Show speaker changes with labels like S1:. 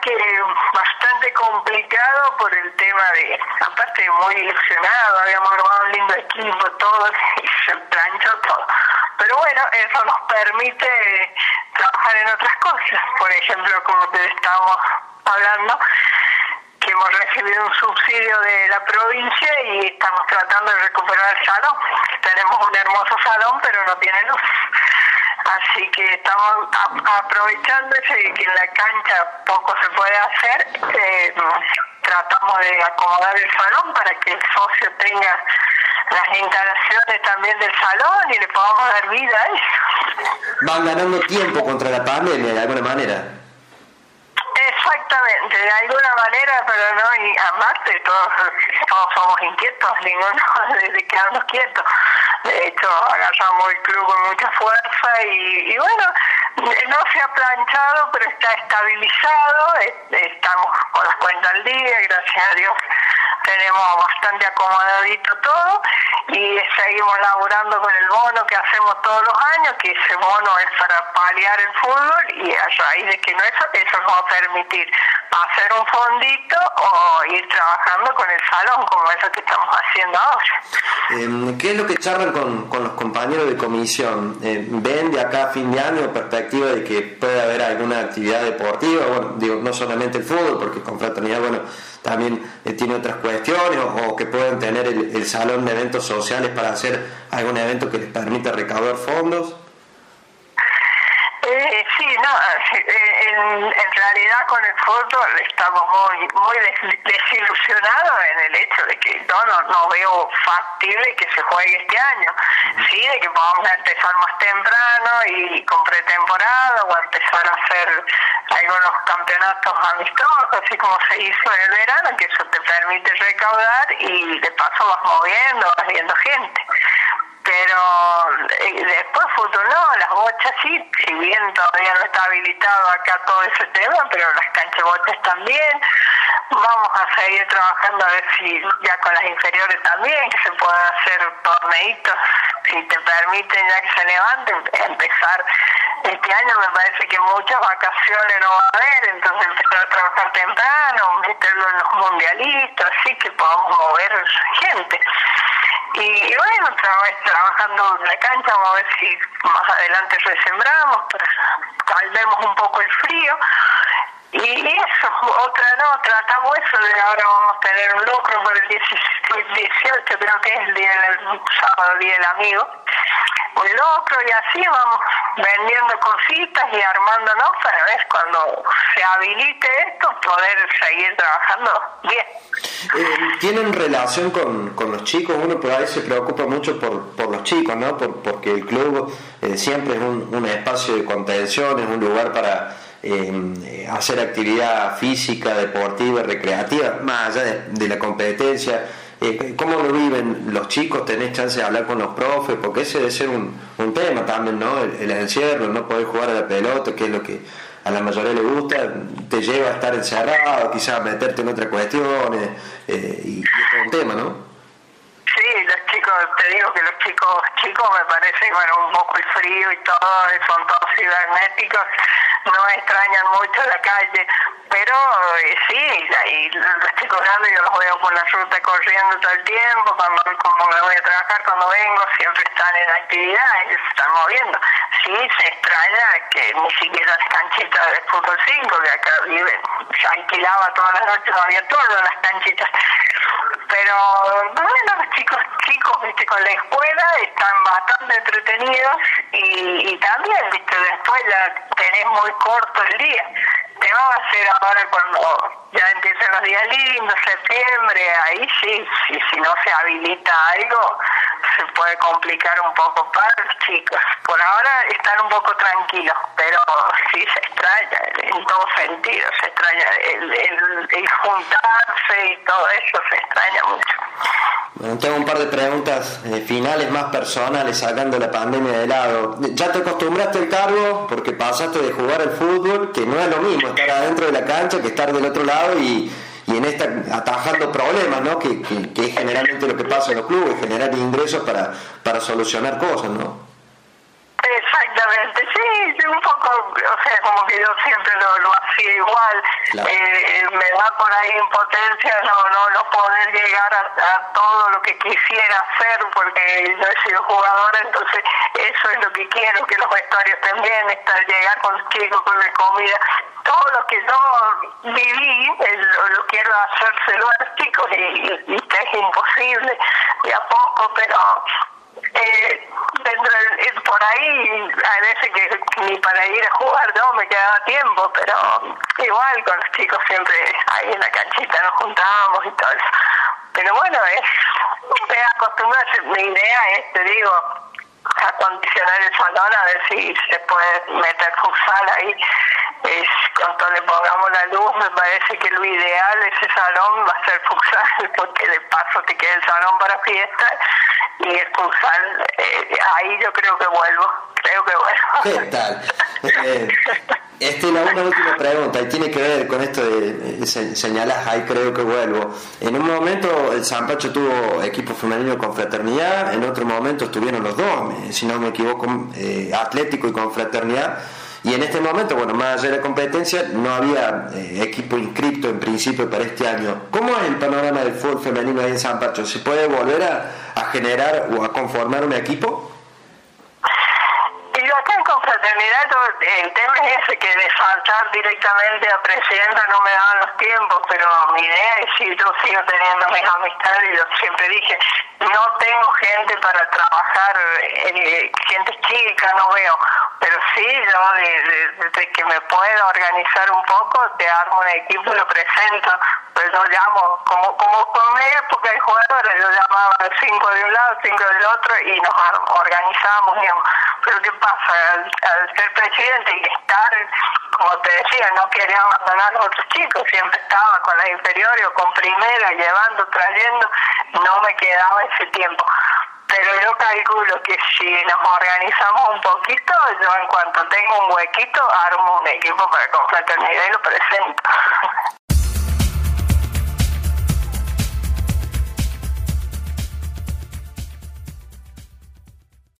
S1: que bastante complicado por el tema de, aparte muy ilusionado, habíamos armado un lindo equipo, todo, y se planchó todo. Pero bueno, eso nos permite trabajar en otras cosas. Por ejemplo, como te estábamos hablando, que hemos recibido un subsidio de la provincia y estamos tratando de recuperar el salón. Tenemos un hermoso salón, pero no tiene luz. Así que estamos aprovechando ese que en la cancha poco se puede hacer. Eh, tratamos de acomodar el salón para que el socio tenga las instalaciones también del salón y le podamos dar vida a eso.
S2: Van ganando tiempo contra la pandemia de alguna manera.
S1: Exactamente, de alguna manera, pero no, y aparte todos, todos somos inquietos, ninguno de quedarnos quietos. De hecho, agarramos el club con mucha fuerza y, bueno, no se ha planchado, pero está estabilizado, estamos con las cuentas al día, gracias a Dios tenemos bastante acomodadito todo y seguimos laburando con el bono que hacemos todos los años, que ese bono es para paliar el fútbol y a raíz de que no eso, eso nos va a permitir hacer un fondito o ir trabajando con el salón, como eso que estamos haciendo ahora.
S2: Em, ¿Qué es lo que charlan con, con los compañeros de comisión? Eh, ¿Ven de acá a fin de año perspectiva de que puede haber alguna actividad deportiva? Bueno, digo, no solamente el fútbol, porque con fraternidad, bueno, también eh, tiene otras cuestiones, o, que puedan tener el, salón de eventos sociales para hacer algún evento que les permita recaudar fondos.
S1: Eh, sí, no, eh, en, en, realidad con el fútbol estamos muy muy desilusionados en el hecho de que no, no, no veo factible que se juegue este año. Sí, de que podamos empezar más temprano y con pretemporada o empezar a hacer algunos campeonatos amistosos, así como se hizo en el verano, que eso te permite recaudar y de paso vas moviendo, vas viendo gente. Pero eh, después no, las bochas sí, si bien todavía no está habilitado acá todo ese tema, pero las canchas bochas también. Vamos a seguir trabajando a ver si ya con las inferiores también, que se puedan hacer torneitos, si te permiten ya que se levanten, empezar este año me parece que muchas vacaciones no va a haber, entonces empezar a trabajar temprano, meterlo en los mundialistas, así que podamos mover gente. Y, bueno, trabajando en la cancha, vamos a ver si más adelante resembramos, para calmemos un poco el frío. Y eso, otra no, tratamos eso de ahora vamos a tener un lucro por el 18, creo que es el día del sábado, día del amigo un locro y así vamos vendiendo cositas y armándonos para ver cuando se habilite esto poder seguir trabajando bien.
S2: Eh, ¿Tienen relación con, con, los chicos? Uno por ahí se preocupa mucho por, por los chicos, ¿no? Por, porque el club eh, siempre es un, un, espacio de contención, es un lugar para eh, hacer actividad física, deportiva, recreativa, más allá de, la competencia eh, ¿Cómo lo viven los chicos? ¿Tenés chance de hablar con los profes? Porque ese debe ser un, un tema también, ¿no? El, encierro, no poder jugar a la pelota, que es lo que a la mayoría le gusta, te lleva a estar encerrado, quizás a meterte en otras cuestiones, eh, y, es un tema, ¿no?
S1: Chicos, te digo que los chicos chicos me parece, bueno, un poco el frío y todo, son todos cibernéticos, no extrañan mucho la calle, pero eh, sí, ahí los chicos grandes yo los veo por la ruta corriendo todo el tiempo, cuando como me voy a trabajar, cuando vengo, siempre están en actividad, se están moviendo. Sí, se extraña que ni siquiera las canchitas de fútbol 5, que acá viven, alquilaba todas las noches, había todas las canchitas. Pero bueno, los chicos chicos, viste, con la escuela están bastante entretenidos y, y también, viste, después ya tenés muy corto el día. Te va a hacer ahora cuando ya empiecen los días lindos, septiembre, ahí sí, sí, si no se habilita algo, se puede complicar un poco para los chicos. Por ahora están un poco tranquilos, pero sí se extraña, en todo sentido, se extraña el, el, juntarse y todo eso, se extraña mucho.
S2: Bueno, tengo un par de preguntas eh, finales más personales sacando la pandemia de lado. ¿Ya te acostumbraste al cargo? Porque pasaste de jugar al fútbol, que no es lo mismo estar adentro de la cancha que estar del otro lado y, y en esta atajando problemas, ¿no? Que, que, es generalmente lo que pasa en los clubes, generar ingresos para, para solucionar cosas, ¿no?
S1: Exactamente, sí, un poco o sea, como que yo siempre lo, lo hacía igual. Eh, me da por ahí impotencia no, no, no poder llegar a, todo lo que quisiera hacer porque yo he sido jugadora, entonces eso es lo que quiero, que los vestuarios también, estar, llegar con chicos, con la comida, todo lo que yo viví, lo, lo, quiero hacérselo a los chicos y, y, es imposible de a poco, pero eh, por ahí hay veces que ni para ir a jugar no me quedaba tiempo pero igual con los chicos siempre ahí en la canchita nos juntábamos y todo eso. Pero bueno es, es acostumbrarse mi idea es te digo acondicionar el salón a ver si se puede meter futsal ahí es, cuando le pongamos la luz me parece que lo ideal ese salón va a ser futsal porque de paso te queda el salón para fiesta y el futsal eh, ahí yo creo que vuelvo creo que vuelvo.
S2: ¿qué tal? Eh, Estela, una última pregunta y tiene que ver con esto de, señalas ahí creo que vuelvo en un momento el San Pacho tuvo equipo femenino con fraternidad en otro momento estuvieron los dos si no me equivoco eh, Atlético y con fraternidad y en este momento, bueno, más allá de la competencia, no había eh, equipo inscrito en principio para este año. ¿Cómo es el panorama del fútbol femenino ahí en San Pacho? ¿Se puede volver a, generar o a conformar un equipo?
S1: Yo en confraternidad, el tema es ese, que de faltar directamente a presidenta no me daban los tiempos, pero mi idea es si yo sigo teniendo mis amistades, y yo siempre dije, no tengo gente para trabajar, eh, gente chica, no veo pero sí, yo desde que me puedo organizar un poco, te armo un equipo lo presento. Pues yo llamo, como como con mi época de jugadores, yo llamaba cinco de un lado, cinco del otro y nos organizamos. Pero ¿qué pasa? Al, ser presidente y estar, como te decía, no quería abandonar a los otros chicos, siempre estaba con la inferior o con primera, llevando, trayendo, no me quedaba ese tiempo pero yo calculo que si nos organizamos un poquito, yo en cuanto tengo un huequito, armo un equipo para confraternidad y lo presento.